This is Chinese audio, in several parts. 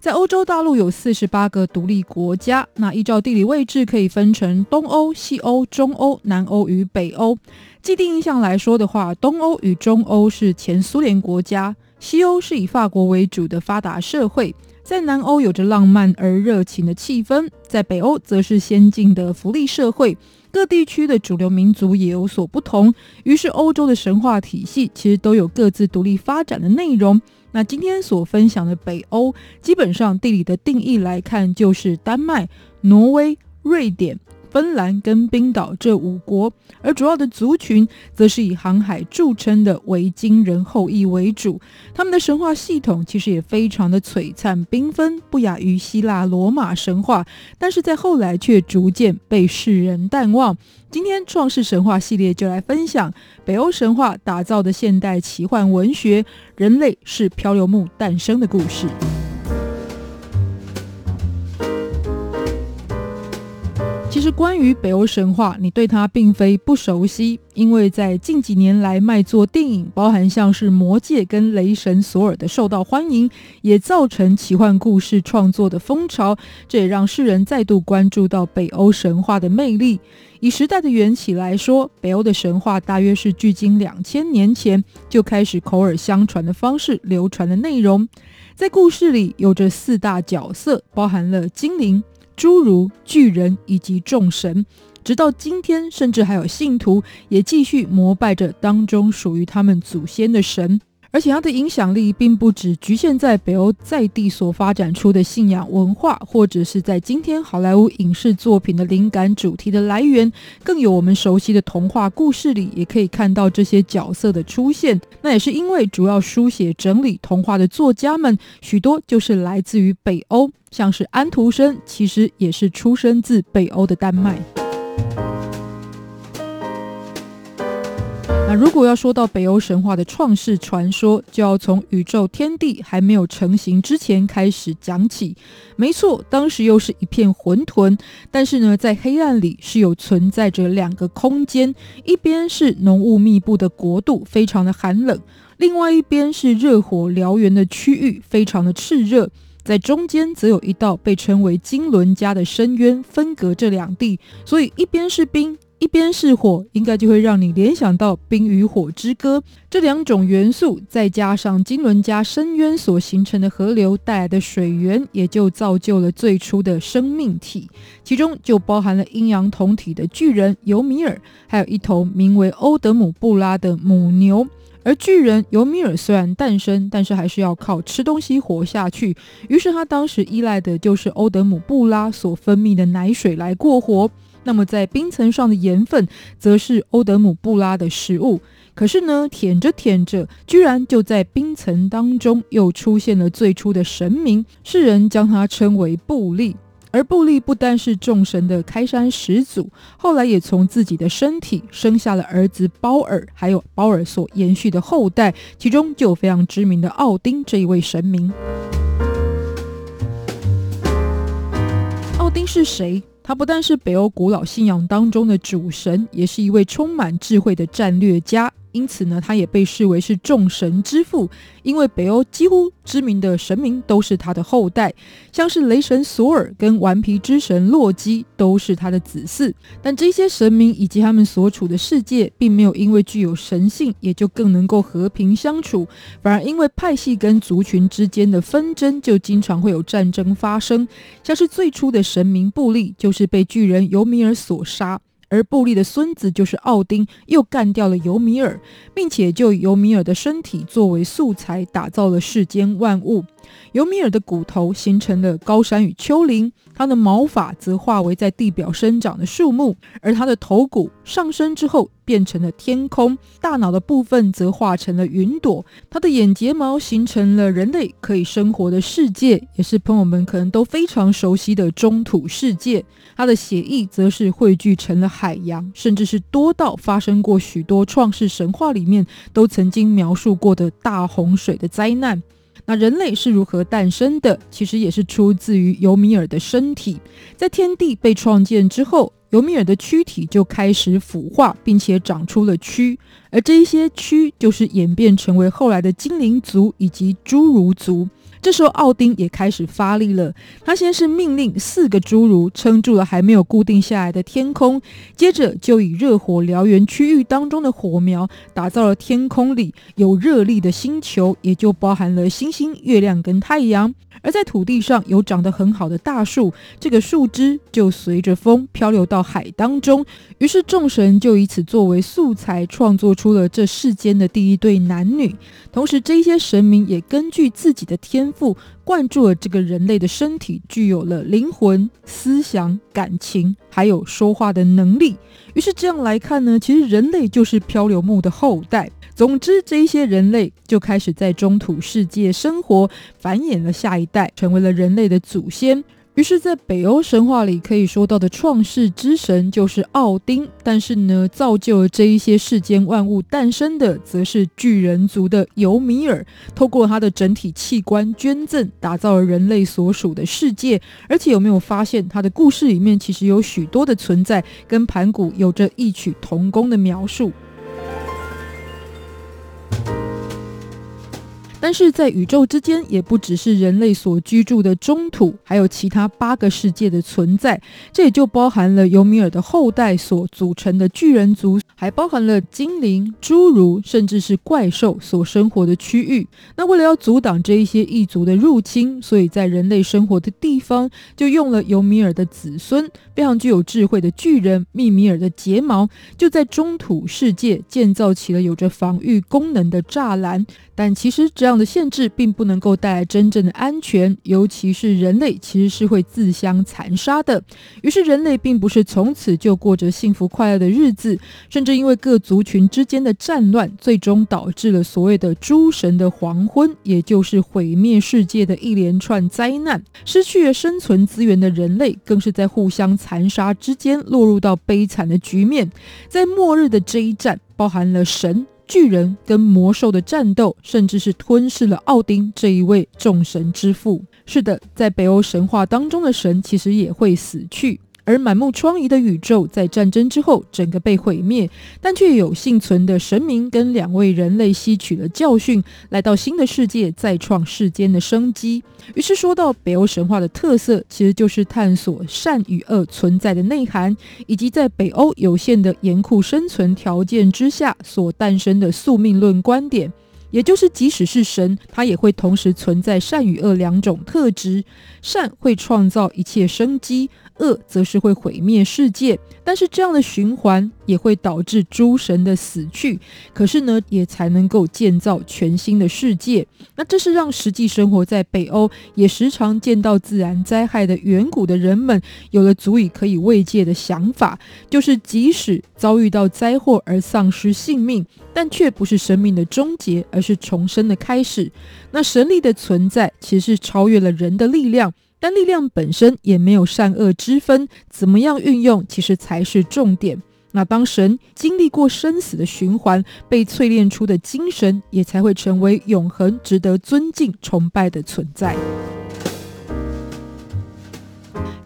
在欧洲大陆有四十八个独立国家，那依照地理位置可以分成东欧、西欧、中欧、南欧与北欧。既定印象来说的话，东欧与中欧是前苏联国家，西欧是以法国为主的发达社会，在南欧有着浪漫而热情的气氛，在北欧则是先进的福利社会。各地区的主流民族也有所不同，于是欧洲的神话体系其实都有各自独立发展的内容。那今天所分享的北欧，基本上地理的定义来看，就是丹麦、挪威、瑞典。芬兰跟冰岛这五国，而主要的族群则是以航海著称的维京人后裔为主。他们的神话系统其实也非常的璀璨缤纷，不亚于希腊罗马神话，但是在后来却逐渐被世人淡忘。今天创世神话系列就来分享北欧神话打造的现代奇幻文学，人类是漂流木诞生的故事。其实，关于北欧神话，你对它并非不熟悉，因为在近几年来卖座电影，包含像是《魔戒》跟《雷神索尔》的受到欢迎，也造成奇幻故事创作的风潮。这也让世人再度关注到北欧神话的魅力。以时代的缘起来说，北欧的神话大约是距今两千年前就开始口耳相传的方式流传的内容。在故事里，有着四大角色，包含了精灵。诸如、巨人以及众神，直到今天，甚至还有信徒也继续膜拜着当中属于他们祖先的神。而且它的影响力并不只局限在北欧在地所发展出的信仰文化，或者是在今天好莱坞影视作品的灵感主题的来源，更有我们熟悉的童话故事里也可以看到这些角色的出现。那也是因为主要书写整理童话的作家们，许多就是来自于北欧，像是安徒生，其实也是出生自北欧的丹麦。那如果要说到北欧神话的创世传说，就要从宇宙天地还没有成型之前开始讲起。没错，当时又是一片混沌，但是呢，在黑暗里是有存在着两个空间，一边是浓雾密布的国度，非常的寒冷；另外一边是热火燎原的区域，非常的炽热。在中间则有一道被称为金轮家的深渊，分隔这两地，所以一边是冰。一边是火，应该就会让你联想到《冰与火之歌》这两种元素，再加上金轮加深渊所形成的河流带来的水源，也就造就了最初的生命体。其中就包含了阴阳同体的巨人尤米尔，还有一头名为欧德姆布拉的母牛。而巨人尤米尔虽然诞生，但是还是要靠吃东西活下去。于是他当时依赖的就是欧德姆布拉所分泌的奶水来过活。那么，在冰层上的盐分，则是欧德姆布拉的食物。可是呢，舔着舔着，居然就在冰层当中又出现了最初的神明，世人将他称为布利。而布利不单是众神的开山始祖，后来也从自己的身体生下了儿子包尔，还有包尔所延续的后代，其中就有非常知名的奥丁这一位神明。奥丁是谁？他不但是北欧古老信仰当中的主神，也是一位充满智慧的战略家。因此呢，他也被视为是众神之父，因为北欧几乎知名的神明都是他的后代，像是雷神索尔跟顽皮之神洛基都是他的子嗣。但这些神明以及他们所处的世界，并没有因为具有神性，也就更能够和平相处，反而因为派系跟族群之间的纷争，就经常会有战争发生。像是最初的神明布利，就是是被巨人尤米尔所杀。而布利的孙子就是奥丁，又干掉了尤米尔，并且就尤米尔的身体作为素材，打造了世间万物。尤米尔的骨头形成了高山与丘陵，他的毛发则化为在地表生长的树木，而他的头骨上升之后变成了天空，大脑的部分则化成了云朵。他的眼睫毛形成了人类可以生活的世界，也是朋友们可能都非常熟悉的中土世界。他的血液则是汇聚成了海洋，甚至是多到发生过许多创世神话里面都曾经描述过的大洪水的灾难。那人类是如何诞生的？其实也是出自于尤米尔的身体。在天地被创建之后，尤米尔的躯体就开始腐化，并且长出了蛆，而这一些蛆就是演变成为后来的精灵族以及侏儒族。这时候，奥丁也开始发力了。他先是命令四个侏儒撑住了还没有固定下来的天空，接着就以热火燎原区域当中的火苗，打造了天空里有热力的星球，也就包含了星星、月亮跟太阳。而在土地上有长得很好的大树，这个树枝就随着风漂流到海当中。于是众神就以此作为素材，创作出了这世间的第一对男女。同时，这些神明也根据自己的天父，灌注了这个人类的身体，具有了灵魂、思想、感情，还有说话的能力。于是这样来看呢，其实人类就是漂流木的后代。总之，这一些人类就开始在中土世界生活，繁衍了下一代，成为了人类的祖先。于是，在北欧神话里可以说到的创世之神就是奥丁，但是呢，造就了这一些世间万物诞生的，则是巨人族的尤米尔，透过他的整体器官捐赠，打造了人类所属的世界。而且，有没有发现他的故事里面其实有许多的存在，跟盘古有着异曲同工的描述？但是在宇宙之间，也不只是人类所居住的中土，还有其他八个世界的存在。这也就包含了尤米尔的后代所组成的巨人族，还包含了精灵、侏儒，甚至是怪兽所生活的区域。那为了要阻挡这一些异族的入侵，所以在人类生活的地方，就用了尤米尔的子孙，非常具有智慧的巨人密米尔的睫毛，就在中土世界建造起了有着防御功能的栅栏。但其实这这样的限制并不能够带来真正的安全，尤其是人类其实是会自相残杀的。于是人类并不是从此就过着幸福快乐的日子，甚至因为各族群之间的战乱，最终导致了所谓的诸神的黄昏，也就是毁灭世界的一连串灾难。失去了生存资源的人类，更是在互相残杀之间落入到悲惨的局面。在末日的这一战，包含了神。巨人跟魔兽的战斗，甚至是吞噬了奥丁这一位众神之父。是的，在北欧神话当中的神，其实也会死去。而满目疮痍的宇宙在战争之后整个被毁灭，但却有幸存的神明跟两位人类吸取了教训，来到新的世界再创世间的生机。于是说到北欧神话的特色，其实就是探索善与恶存在的内涵，以及在北欧有限的严酷生存条件之下所诞生的宿命论观点。也就是，即使是神，他也会同时存在善与恶两种特质。善会创造一切生机，恶则是会毁灭世界。但是这样的循环也会导致诸神的死去，可是呢，也才能够建造全新的世界。那这是让实际生活在北欧，也时常见到自然灾害的远古的人们，有了足以可以慰藉的想法，就是即使遭遇到灾祸而丧失性命，但却不是生命的终结，而是重生的开始。那神力的存在，其实是超越了人的力量。但力量本身也没有善恶之分，怎么样运用，其实才是重点。那当神经历过生死的循环，被淬炼出的精神，也才会成为永恒、值得尊敬、崇拜的存在。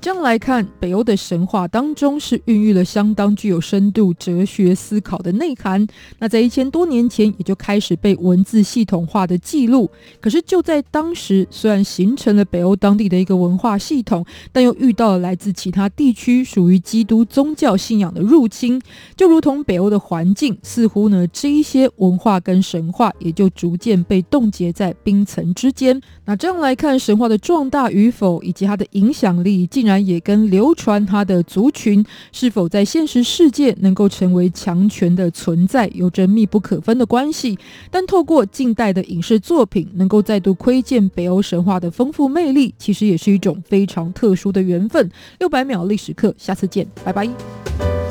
这样来看，北欧的神话当中是孕育了相当具有深度哲学思考的内涵。那在一千多年前，也就开始被文字系统化的记录。可是就在当时，虽然形成了北欧当地的一个文化系统，但又遇到了来自其他地区属于基督宗教信仰的入侵。就如同北欧的环境，似乎呢这一些文化跟神话也就逐渐被冻结在冰层之间。那这样来看，神话的壮大与否以及它的影响力，竟然。也跟流传他的族群是否在现实世界能够成为强权的存在有着密不可分的关系。但透过近代的影视作品，能够再度窥见北欧神话的丰富魅力，其实也是一种非常特殊的缘分。六百秒历史课，下次见，拜拜。